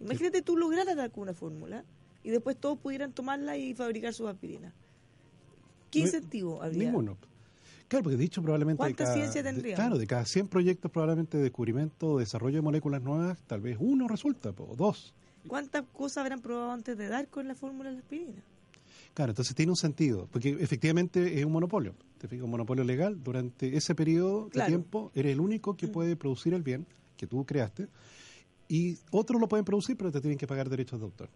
Imagínate tú lograras dar con una fórmula y después todos pudieran tomarla y fabricar sus aspirinas. ¿Qué No incentivo habría? Ninguno. Claro, porque dicho probablemente... de ¿Cuánta cada- ciencia de- tendríamos? claro, de cada 100 proyectos probablemente de descubrimiento o desarrollo de moléculas nuevas, tal vez uno resulta, o dos. ¿Cuántas cosas habrán probado antes de dar con la fórmula de la aspirina? Claro, entonces tiene un sentido, porque efectivamente es un monopolio. Te fijas, un monopolio legal. Durante ese periodo Claro. de tiempo, eres el único que puede producir el bien que tú creaste, y otros lo pueden producir, pero te tienen que pagar derechos de autor.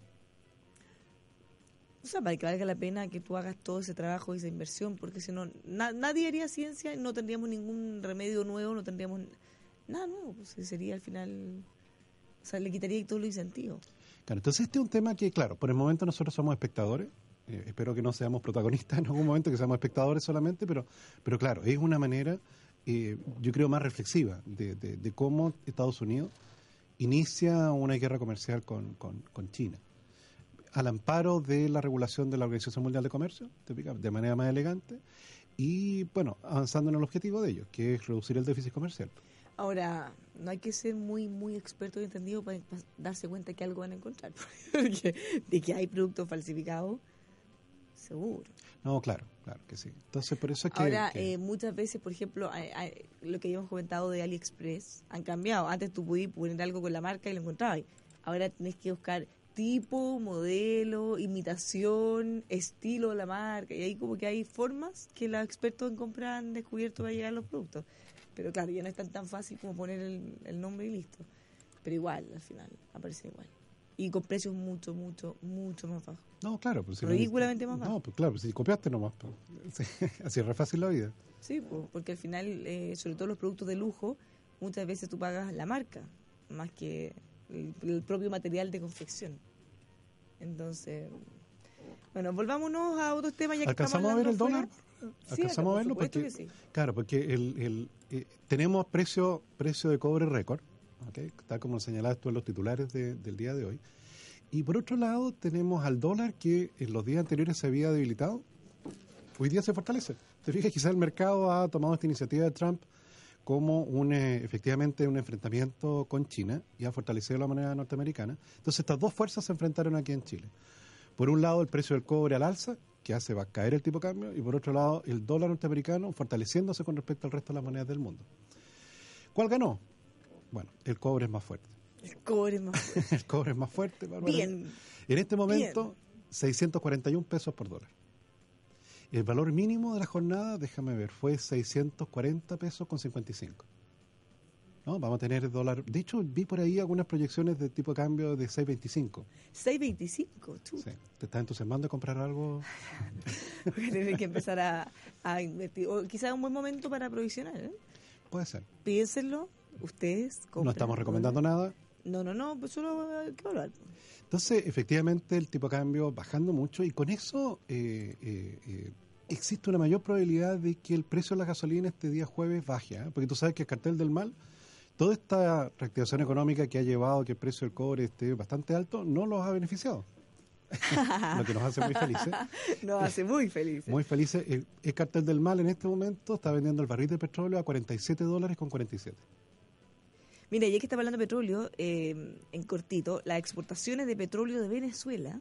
O sea, para que valga la pena que tú hagas todo ese trabajo y esa inversión, porque si no, na- nadie haría ciencia y no tendríamos ningún remedio nuevo, no tendríamos nada nuevo. Pues sería al final, o sea, le quitaría todo el incentivo. Claro, entonces este es un tema que, claro, por el momento nosotros somos espectadores. eh, espero que no seamos protagonistas en algún momento, que seamos espectadores solamente, pero, pero claro, es una manera, eh, yo creo, más reflexiva de, de- cómo Estados Unidos inicia una guerra comercial con- con China. Al amparo de la regulación de la Organización Mundial de Comercio, de manera más elegante, y bueno, avanzando en el objetivo de ellos, que es reducir el déficit comercial. Ahora, no hay que ser muy muy experto y entendido para, para darse cuenta que algo van a encontrar. Porque de que hay productos falsificados, seguro. No, claro, claro que sí. Entonces, por eso es que... Ahora, que- eh, muchas veces, por ejemplo, hay- hay- lo que habíamos comentado de AliExpress han cambiado. Antes tú podías poner algo con la marca y lo encontrabas. Ahora tenés que buscar tipo, modelo, imitación, estilo de la marca. Y ahí como que hay formas que los expertos en compra han descubierto para llegar a los productos. Pero claro, ya no es tan, tan fácil como poner el, el nombre y listo. Pero igual, al final, aparece igual. Y con precios mucho, mucho, mucho más bajos. No, claro. Pues si Ridículamente más No, bajo. pues claro, pues si copiaste nomás. pues. Sí, así es re fácil la vida. Sí, po, porque al final, eh, sobre todo los productos de lujo, muchas veces tú pagas la marca más que el, el propio material de confección. Entonces, bueno, volvámonos a otros temas ya que ¿Alcanzamos estamos a ver el dólar? Sí, ¿Alcanzamos a verlo? Porque, que sí. Claro, porque el, el, eh, tenemos precio precio de cobre récord, ¿ok? tal como señalabas tú en los titulares de- del día de hoy. Y por otro lado, tenemos al dólar que en los días anteriores se había debilitado. Hoy día se fortalece. Te fijas, quizás el mercado ha tomado esta iniciativa de Trump como un, eh, efectivamente un enfrentamiento con China y ha fortalecido la moneda norteamericana. Entonces estas dos fuerzas se enfrentaron aquí en Chile. Por un lado el precio del cobre al alza, que hace va a caer el tipo de cambio, y por otro lado el dólar norteamericano fortaleciéndose con respecto al resto de las monedas del mundo. ¿Cuál ganó? Bueno, el cobre es más fuerte. El cobre es más fuerte. El cobre es más fuerte. Bárbara. Bien. En este momento, 641 pesos por dólar. El valor mínimo de la jornada, déjame ver, fue 640 pesos con 55. ¿No? Vamos a tener dólar. De hecho, vi por ahí algunas proyecciones de tipo de cambio de 6.25. 6.25, tú. Sí. ¿Te estás entusiasmando a comprar algo? Tienes que empezar a, a invertir. O quizás un buen momento para provisionar. ¿eh? Puede ser. Piénsenlo, ustedes. No estamos recomendando nada. No, no, no, pues solo hay que evaluar. Entonces, efectivamente, el tipo de cambio bajando mucho y con eso eh, eh, eh, existe una mayor probabilidad de que el precio de la gasolina este día jueves baje, ¿eh? porque tú sabes que el cartel del mal, toda esta reactivación económica que ha llevado a que el precio del cobre esté bastante alto, no los ha beneficiado. Lo que nos hace muy felices. Nos hace muy felices. Muy felices. El, el cartel del mal en este momento está vendiendo el barril de petróleo a 47 dólares con 47. Mira, ya que estamos hablando de petróleo, eh, en cortito, las exportaciones de petróleo de Venezuela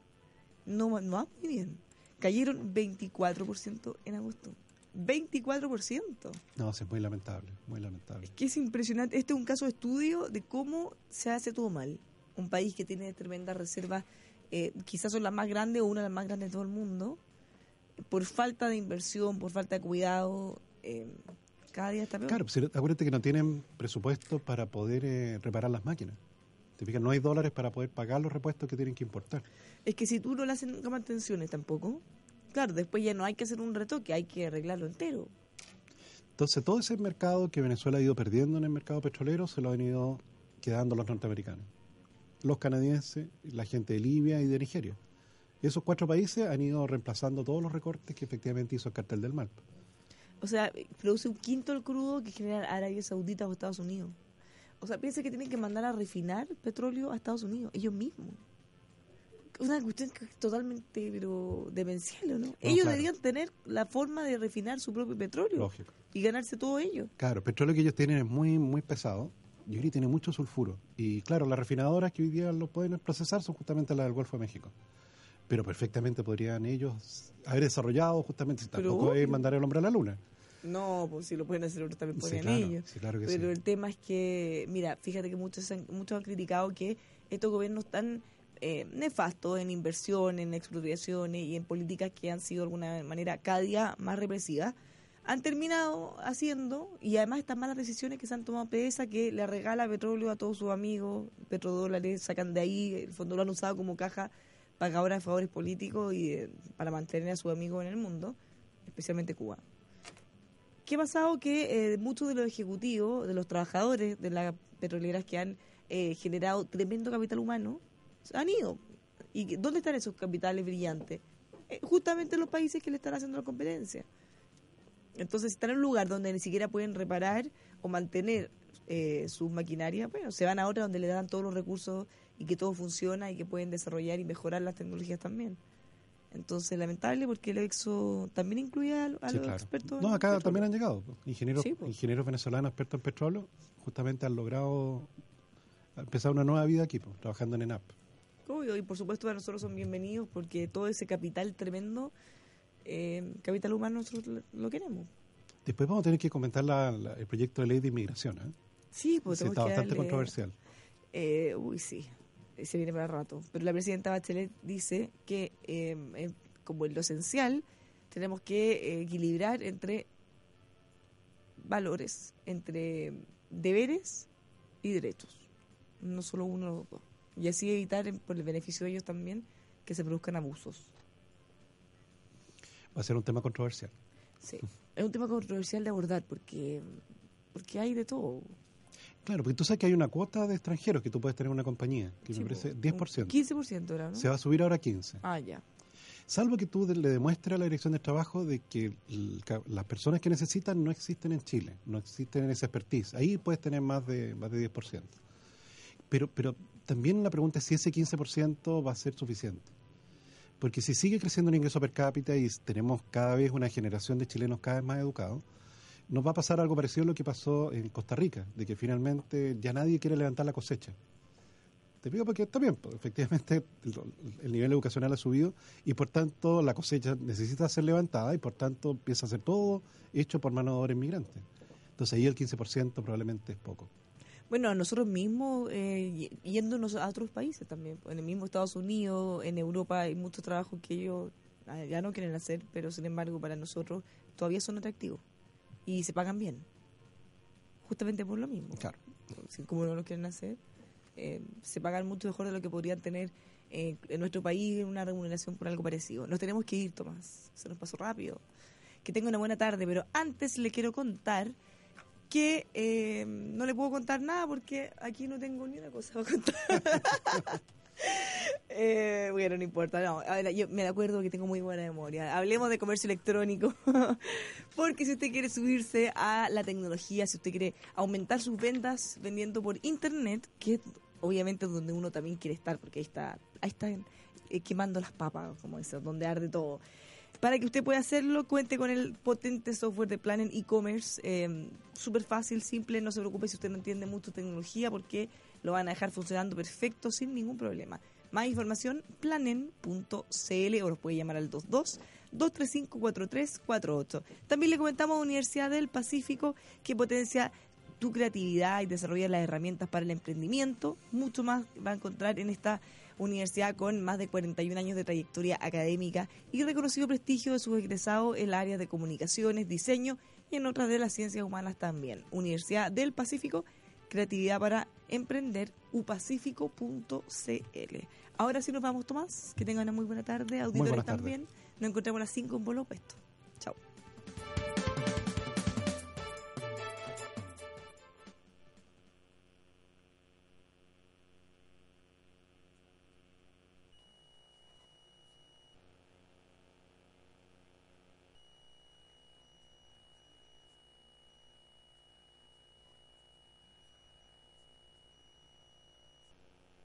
no, no van muy bien. Cayeron 24% en agosto. 24%. No, es muy lamentable, muy lamentable. Que es impresionante. Este es un caso de estudio de cómo se hace todo mal. Un país que tiene tremendas reservas, eh, quizás son las más grandes o una de las más grandes de todo el mundo, por falta de inversión, por falta de cuidado, eh, cada día está peor. Claro, pues, acuérdate que no tienen presupuesto para poder eh, reparar las máquinas. Te fijas, no hay dólares para poder pagar los repuestos que tienen que importar. Es que si tú no le haces nunca mantenciones tampoco, claro, después ya no hay que hacer un retoque, hay que arreglarlo entero. Entonces, todo ese mercado que Venezuela ha ido perdiendo en el mercado petrolero se lo han ido quedando los norteamericanos, los canadienses, la gente de Libia y de Nigeria. Esos cuatro países han ido reemplazando todos los recortes que efectivamente hizo el cartel del mal. O sea, produce un quinto del crudo que genera Arabia Saudita o Estados Unidos. O sea, piensa que tienen que mandar a refinar petróleo a Estados Unidos, ellos mismos. Una cuestión que es totalmente pero demencial, ¿o ¿no? ellos claro. deberían tener la forma de refinar su propio petróleo Lógico. y ganarse todo ello. Claro, el petróleo que ellos tienen es muy muy pesado y hoy tiene mucho sulfuro. Y claro, las refinadoras que hoy día lo pueden procesar son justamente las del Golfo de México. Pero perfectamente podrían ellos haber desarrollado justamente, si tampoco es mandar el hombre a la luna. No, pues si lo pueden hacer otros también Sí, pueden claro, ellos. sí, claro que Pero sí. el tema es que, mira, fíjate que muchos han, muchos han criticado que estos gobiernos están eh, nefastos en inversión, en expropiaciones y en políticas que han sido de alguna manera cada día más represivas, han terminado haciendo, y además estas malas decisiones que se han tomado PDVSA, que le regala petróleo a todos sus amigos, petrodólares, sacan de ahí, el fondo lo han usado como caja pagadora de favores políticos y eh, para mantener a sus amigos en el mundo, especialmente Cuba. ¿Qué ha pasado? Que eh, muchos de los ejecutivos, de los trabajadores de las petroleras que han eh, generado tremendo capital humano, han ido. ¿Y dónde están esos capitales brillantes? Eh, justamente en los países que le están haciendo la competencia. Entonces, si están en un lugar donde ni siquiera pueden reparar o mantener eh, sus maquinarias, bueno, se van a otra donde le dan todos los recursos y que todo funciona y que pueden desarrollar y mejorar las tecnologías también. Entonces, lamentable porque el EXO también incluye a, a Sí, los claro. expertos. No, acá también han llegado. pues. Ingenieros, Sí, pues. ingenieros venezolanos expertos en petróleo justamente han logrado empezar una nueva vida aquí, pues, trabajando en ENAP. Obvio, y por supuesto para nosotros son bienvenidos porque todo ese capital tremendo, eh, capital humano, nosotros lo, queremos. Después vamos a tener que comentar la- la- el proyecto de ley de inmigración. ¿eh? Sí, tenemos está bastante darle- controversial. Eh, uy, sí, se viene para rato. Pero la presidenta Bachelet dice que, eh, eh, como en lo esencial, tenemos que eh, equilibrar entre valores, entre deberes y derechos. No solo uno o dos. Y así evitar, en- por el beneficio de ellos también, que se produzcan abusos. Va a ser un tema controversial. Sí. Es un tema controversial de abordar porque, porque hay de todo. Claro, porque tú sabes que hay una cuota de extranjeros que tú puedes tener en una compañía, que Sí, me parece po, 10%. un 15% era, ¿no? Se va a subir ahora a 15%. Ah, ya. Salvo que tú le demuestres a la Dirección de Trabajo de que las personas que necesitan no existen en Chile, no existen en esa expertise. Ahí puedes tener más de, más de 10%. Pero, pero también la pregunta es si ese 15% va a ser suficiente. Porque si sigue creciendo el ingreso per cápita y tenemos cada vez una generación de chilenos cada vez más educados, nos va a pasar algo parecido a lo que pasó en Costa Rica, de que finalmente ya nadie quiere levantar la cosecha. Te digo porque también, pues, efectivamente, el, el nivel educacional ha subido y por tanto la cosecha necesita ser levantada y por tanto empieza a ser todo hecho por mano de obra inmigrante. Entonces ahí el 15% probablemente es poco. Bueno, nosotros mismos, eh, yéndonos a otros países también. En el mismo Estados Unidos, en Europa, hay muchos trabajos que ellos ah, ya no quieren hacer, pero sin embargo para nosotros todavía son atractivos y se pagan bien. Justamente por lo mismo. Claro. Como no lo quieren hacer, eh, se pagan mucho mejor de lo que podrían tener eh, en nuestro país una remuneración por algo parecido. Nos tenemos que ir, Tomás. Se nos pasó rápido. Que tenga una buena tarde, pero antes le quiero contar que eh, no le puedo contar nada porque aquí no tengo ni una cosa para contar. Eh, bueno, no importa, no. yo me acuerdo que tengo muy buena memoria. Hablemos de comercio electrónico, porque si usted quiere subirse a la tecnología, si usted quiere aumentar sus ventas vendiendo por internet, que es obviamente donde uno también quiere estar, porque ahí está, ahí está eh, quemando las papas, como eso, donde arde todo. Para que usted pueda hacerlo, cuente con el potente software de Planen e-commerce. Eh, Súper fácil, simple, no se preocupe si usted no entiende mucho tecnología porque lo van a dejar funcionando perfecto sin ningún problema. Más información, planen.cl o los puede llamar al 22 235 4348. También le comentamos a Universidad del Pacífico que potencia tu creatividad y desarrolla las herramientas para el emprendimiento. Mucho más va a encontrar en esta universidad con más de 41 años de trayectoria académica y reconocido prestigio de sus egresados en el área de comunicaciones, diseño y en otras de las ciencias humanas también. Universidad del Pacífico, creatividad para emprender, upacífico.cl. Ahora sí nos vamos, Tomás. Que tengan una muy buena tarde. Auditores también. Nos encontramos a las 5 en Bolo Pesto.